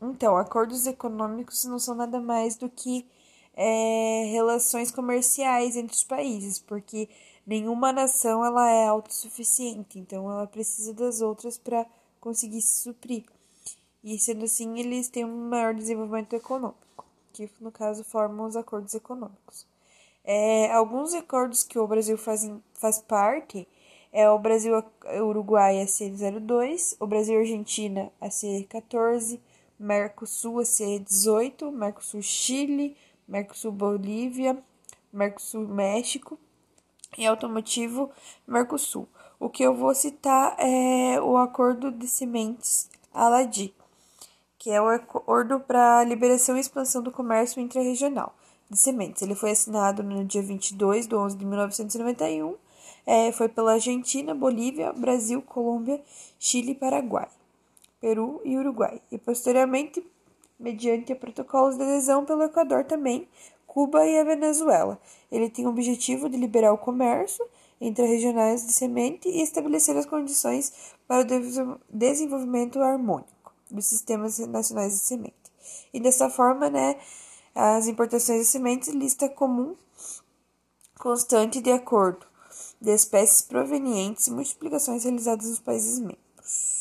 Então, acordos econômicos não são nada mais do que é, relações comerciais entre os países, porque nenhuma nação ela é autossuficiente, então ela precisa das outras para conseguir se suprir. E sendo assim, eles têm um maior desenvolvimento econômico, que no caso formam os acordos econômicos. É, alguns acordos que o Brasil faz, faz parte é o Brasil-Uruguai AC02, o Brasil-Argentina AC14, Mercosul AC18, Mercosul-Chile, Mercosul-Bolívia, Mercosul-México e automotivo Mercosul. O que eu vou citar é o Acordo de Sementes Aladi, que é o acordo para liberação e expansão do comércio intrarregional de sementes. Ele foi assinado no dia 22 de 11 de 1991. É, foi pela Argentina, Bolívia, Brasil, Colômbia, Chile, Paraguai, Peru e Uruguai. E posteriormente, mediante protocolos de adesão pelo Equador também, Cuba e a Venezuela. Ele tem o objetivo de liberar o comércio entre regionais de semente e estabelecer as condições para o desenvolvimento harmônico dos sistemas nacionais de semente. E dessa forma, né, as importações de sementes lista comum constante de acordo de espécies provenientes e multiplicações realizadas nos países membros.